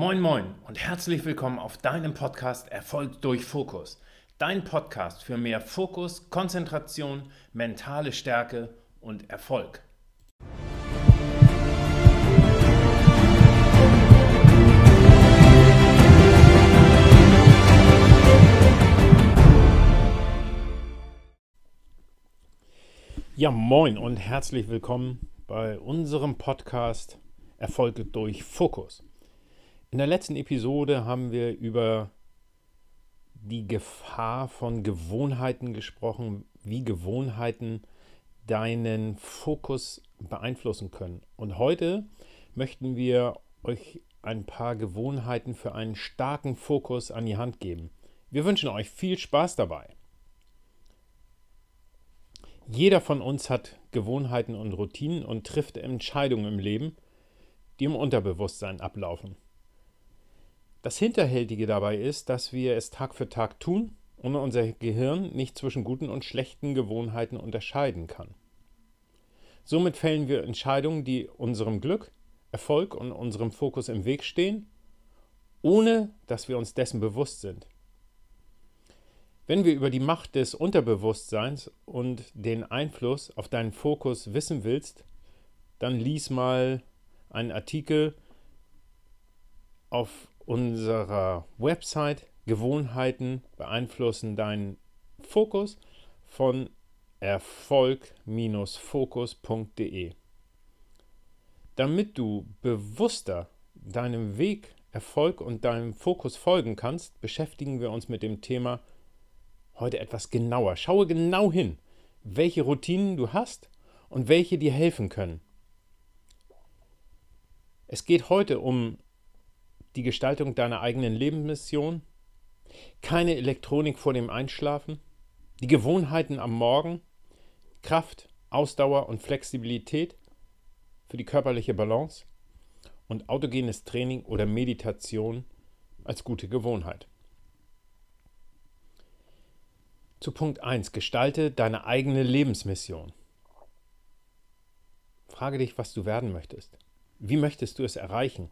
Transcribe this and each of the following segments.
Moin moin und herzlich willkommen auf deinem Podcast Erfolg durch Fokus. Dein Podcast für mehr Fokus, Konzentration, mentale Stärke und Erfolg. Ja, moin und herzlich willkommen bei unserem Podcast Erfolge durch Fokus. In der letzten Episode haben wir über die Gefahr von Gewohnheiten gesprochen, wie Gewohnheiten deinen Fokus beeinflussen können. Und heute möchten wir euch ein paar Gewohnheiten für einen starken Fokus an die Hand geben. Wir wünschen euch viel Spaß dabei. Jeder von uns hat Gewohnheiten und Routinen und trifft Entscheidungen im Leben, die im Unterbewusstsein ablaufen. Das Hinterhältige dabei ist, dass wir es Tag für Tag tun und unser Gehirn nicht zwischen guten und schlechten Gewohnheiten unterscheiden kann. Somit fällen wir Entscheidungen, die unserem Glück, Erfolg und unserem Fokus im Weg stehen, ohne dass wir uns dessen bewusst sind. Wenn wir über die Macht des Unterbewusstseins und den Einfluss auf deinen Fokus wissen willst, dann lies mal einen Artikel auf unserer Website Gewohnheiten beeinflussen deinen Fokus von erfolg-fokus.de. Damit du bewusster deinem Weg, Erfolg und deinem Fokus folgen kannst, beschäftigen wir uns mit dem Thema heute etwas genauer. Schaue genau hin, welche Routinen du hast und welche dir helfen können. Es geht heute um die Gestaltung deiner eigenen Lebensmission, keine Elektronik vor dem Einschlafen, die Gewohnheiten am Morgen, Kraft, Ausdauer und Flexibilität für die körperliche Balance und autogenes Training oder Meditation als gute Gewohnheit. Zu Punkt 1. Gestalte deine eigene Lebensmission. Frage dich, was du werden möchtest. Wie möchtest du es erreichen?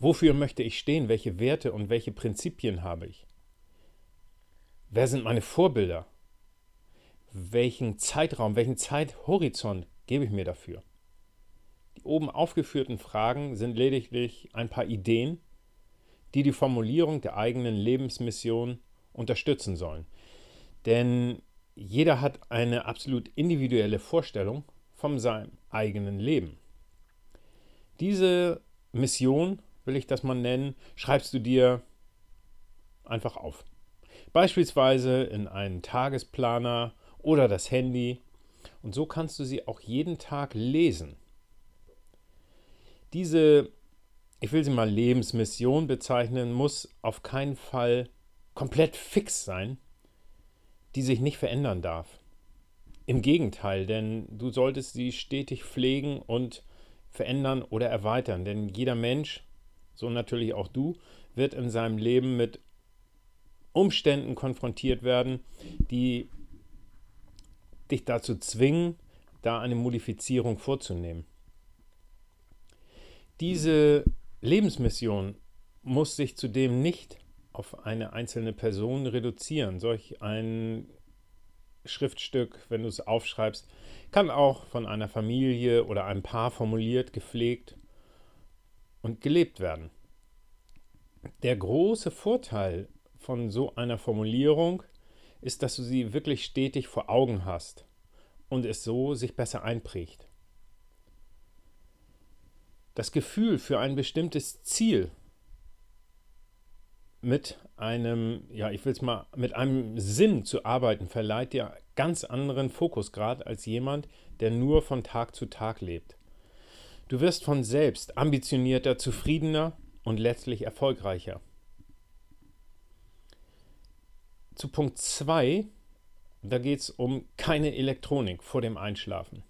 Wofür möchte ich stehen? Welche Werte und welche Prinzipien habe ich? Wer sind meine Vorbilder? Welchen Zeitraum, welchen Zeithorizont gebe ich mir dafür? Die oben aufgeführten Fragen sind lediglich ein paar Ideen, die die Formulierung der eigenen Lebensmission unterstützen sollen. Denn jeder hat eine absolut individuelle Vorstellung von seinem eigenen Leben. Diese Mission will ich das mal nennen, schreibst du dir einfach auf. Beispielsweise in einen Tagesplaner oder das Handy. Und so kannst du sie auch jeden Tag lesen. Diese, ich will sie mal Lebensmission bezeichnen, muss auf keinen Fall komplett fix sein, die sich nicht verändern darf. Im Gegenteil, denn du solltest sie stetig pflegen und verändern oder erweitern, denn jeder Mensch so natürlich auch du, wird in seinem Leben mit Umständen konfrontiert werden, die dich dazu zwingen, da eine Modifizierung vorzunehmen. Diese Lebensmission muss sich zudem nicht auf eine einzelne Person reduzieren. Solch ein Schriftstück, wenn du es aufschreibst, kann auch von einer Familie oder einem Paar formuliert, gepflegt und gelebt werden. Der große Vorteil von so einer Formulierung ist, dass du sie wirklich stetig vor Augen hast und es so sich besser einprägt. Das Gefühl für ein bestimmtes Ziel mit einem, ja, ich will es mal, mit einem Sinn zu arbeiten, verleiht dir ganz anderen Fokusgrad als jemand, der nur von Tag zu Tag lebt. Du wirst von selbst ambitionierter, zufriedener und letztlich erfolgreicher. Zu Punkt 2, da geht es um keine Elektronik vor dem Einschlafen.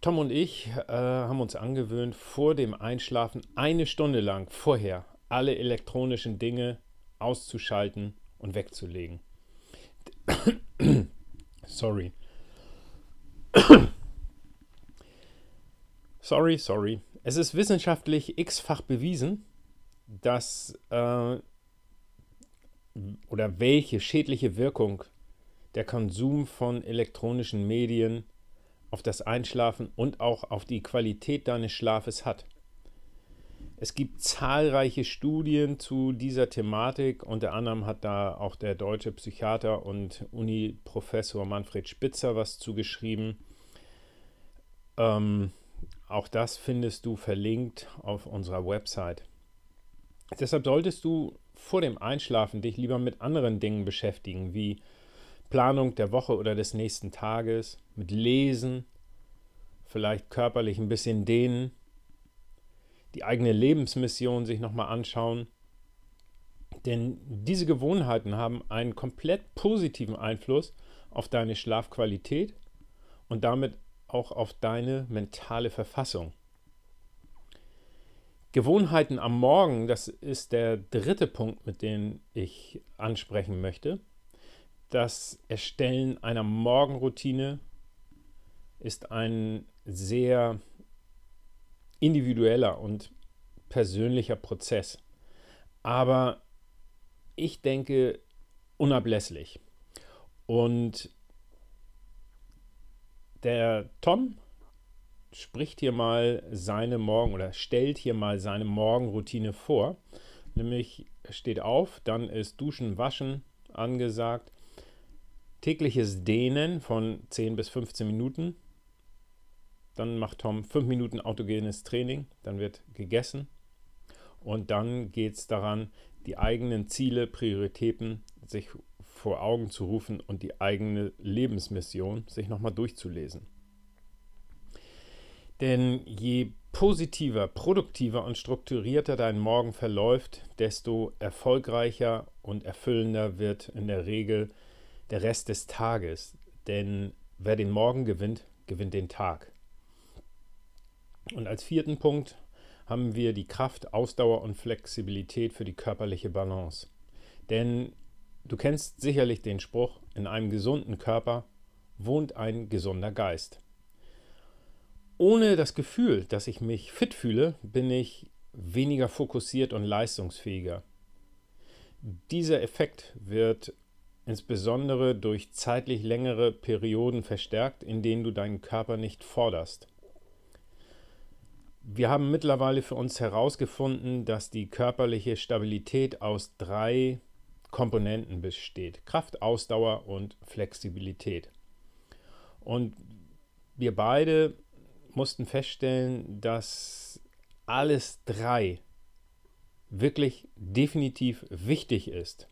Tom und ich äh, haben uns angewöhnt, vor dem Einschlafen eine Stunde lang vorher alle elektronischen Dinge auszuschalten und wegzulegen. Sorry. Sorry, sorry. es ist wissenschaftlich x-fach bewiesen, dass äh, oder welche schädliche Wirkung der Konsum von elektronischen Medien auf das Einschlafen und auch auf die Qualität deines Schlafes hat. Es gibt zahlreiche Studien zu dieser Thematik. Unter anderem hat da auch der deutsche Psychiater und Uni-Professor Manfred Spitzer was zugeschrieben. Ähm, auch das findest du verlinkt auf unserer Website. Deshalb solltest du vor dem Einschlafen dich lieber mit anderen Dingen beschäftigen, wie Planung der Woche oder des nächsten Tages, mit Lesen, vielleicht körperlich ein bisschen dehnen die eigene Lebensmission sich nochmal anschauen. Denn diese Gewohnheiten haben einen komplett positiven Einfluss auf deine Schlafqualität und damit auch auf deine mentale Verfassung. Gewohnheiten am Morgen, das ist der dritte Punkt, mit dem ich ansprechen möchte. Das Erstellen einer Morgenroutine ist ein sehr individueller und persönlicher Prozess. Aber ich denke unablässlich. Und der Tom spricht hier mal seine Morgen oder stellt hier mal seine Morgenroutine vor. Nämlich steht auf, dann ist Duschen, Waschen angesagt, tägliches Dehnen von 10 bis 15 Minuten, dann macht Tom fünf Minuten autogenes Training, dann wird gegessen. Und dann geht es daran, die eigenen Ziele, Prioritäten sich vor Augen zu rufen und die eigene Lebensmission sich nochmal durchzulesen. Denn je positiver, produktiver und strukturierter dein Morgen verläuft, desto erfolgreicher und erfüllender wird in der Regel der Rest des Tages. Denn wer den Morgen gewinnt, gewinnt den Tag. Und als vierten Punkt haben wir die Kraft, Ausdauer und Flexibilität für die körperliche Balance. Denn du kennst sicherlich den Spruch, in einem gesunden Körper wohnt ein gesunder Geist. Ohne das Gefühl, dass ich mich fit fühle, bin ich weniger fokussiert und leistungsfähiger. Dieser Effekt wird insbesondere durch zeitlich längere Perioden verstärkt, in denen du deinen Körper nicht forderst. Wir haben mittlerweile für uns herausgefunden, dass die körperliche Stabilität aus drei Komponenten besteht. Kraft, Ausdauer und Flexibilität. Und wir beide mussten feststellen, dass alles drei wirklich definitiv wichtig ist.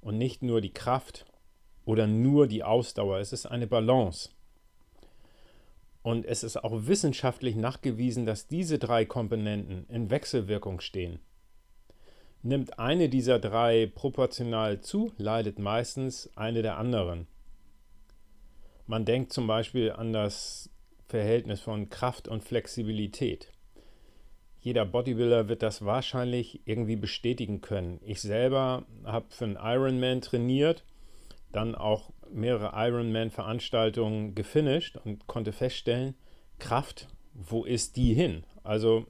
Und nicht nur die Kraft oder nur die Ausdauer. Es ist eine Balance. Und es ist auch wissenschaftlich nachgewiesen, dass diese drei Komponenten in Wechselwirkung stehen. Nimmt eine dieser drei proportional zu, leidet meistens eine der anderen. Man denkt zum Beispiel an das Verhältnis von Kraft und Flexibilität. Jeder Bodybuilder wird das wahrscheinlich irgendwie bestätigen können. Ich selber habe für einen Ironman trainiert, dann auch mehrere Ironman-Veranstaltungen gefinisht und konnte feststellen, Kraft, wo ist die hin? Also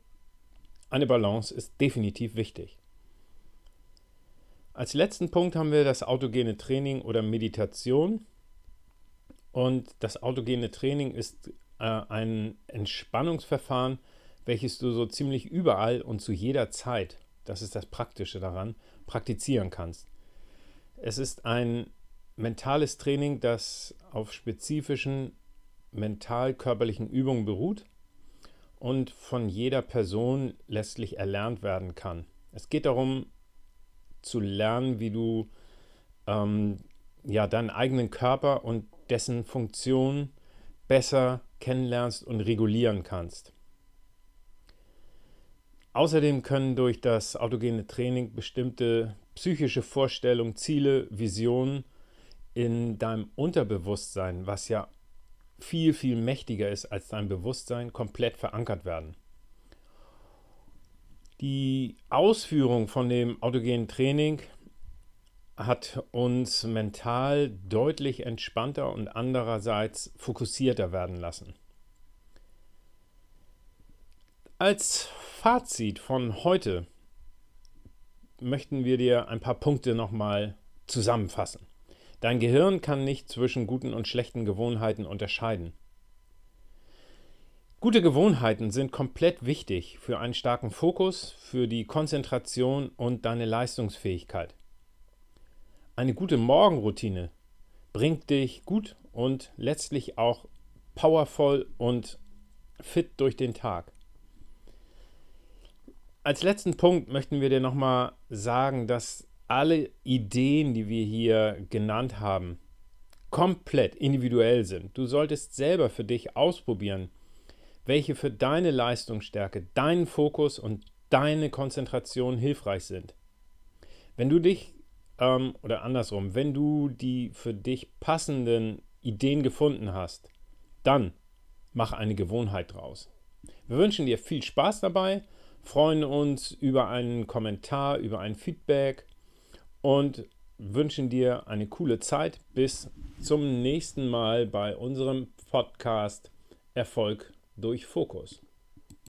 eine Balance ist definitiv wichtig. Als letzten Punkt haben wir das autogene Training oder Meditation. Und das autogene Training ist äh, ein Entspannungsverfahren, welches du so ziemlich überall und zu jeder Zeit, das ist das Praktische daran, praktizieren kannst. Es ist ein mentales Training, das auf spezifischen mental-körperlichen Übungen beruht und von jeder Person letztlich erlernt werden kann. Es geht darum, zu lernen, wie du ähm, ja, deinen eigenen Körper und dessen Funktion besser kennenlernst und regulieren kannst. Außerdem können durch das autogene Training bestimmte psychische Vorstellungen, Ziele, Visionen in deinem Unterbewusstsein, was ja viel, viel mächtiger ist als dein Bewusstsein, komplett verankert werden. Die Ausführung von dem autogenen Training hat uns mental deutlich entspannter und andererseits fokussierter werden lassen. Als Fazit von heute möchten wir dir ein paar Punkte nochmal zusammenfassen. Dein Gehirn kann nicht zwischen guten und schlechten Gewohnheiten unterscheiden. Gute Gewohnheiten sind komplett wichtig für einen starken Fokus, für die Konzentration und deine Leistungsfähigkeit. Eine gute Morgenroutine bringt dich gut und letztlich auch powervoll und fit durch den Tag. Als letzten Punkt möchten wir dir nochmal sagen, dass alle Ideen, die wir hier genannt haben, komplett individuell sind. Du solltest selber für dich ausprobieren, welche für deine Leistungsstärke, deinen Fokus und deine Konzentration hilfreich sind. Wenn du dich, ähm, oder andersrum, wenn du die für dich passenden Ideen gefunden hast, dann mach eine Gewohnheit draus. Wir wünschen dir viel Spaß dabei, freuen uns über einen Kommentar, über ein Feedback und wünschen dir eine coole Zeit. Bis zum nächsten Mal bei unserem Podcast Erfolg durch Fokus.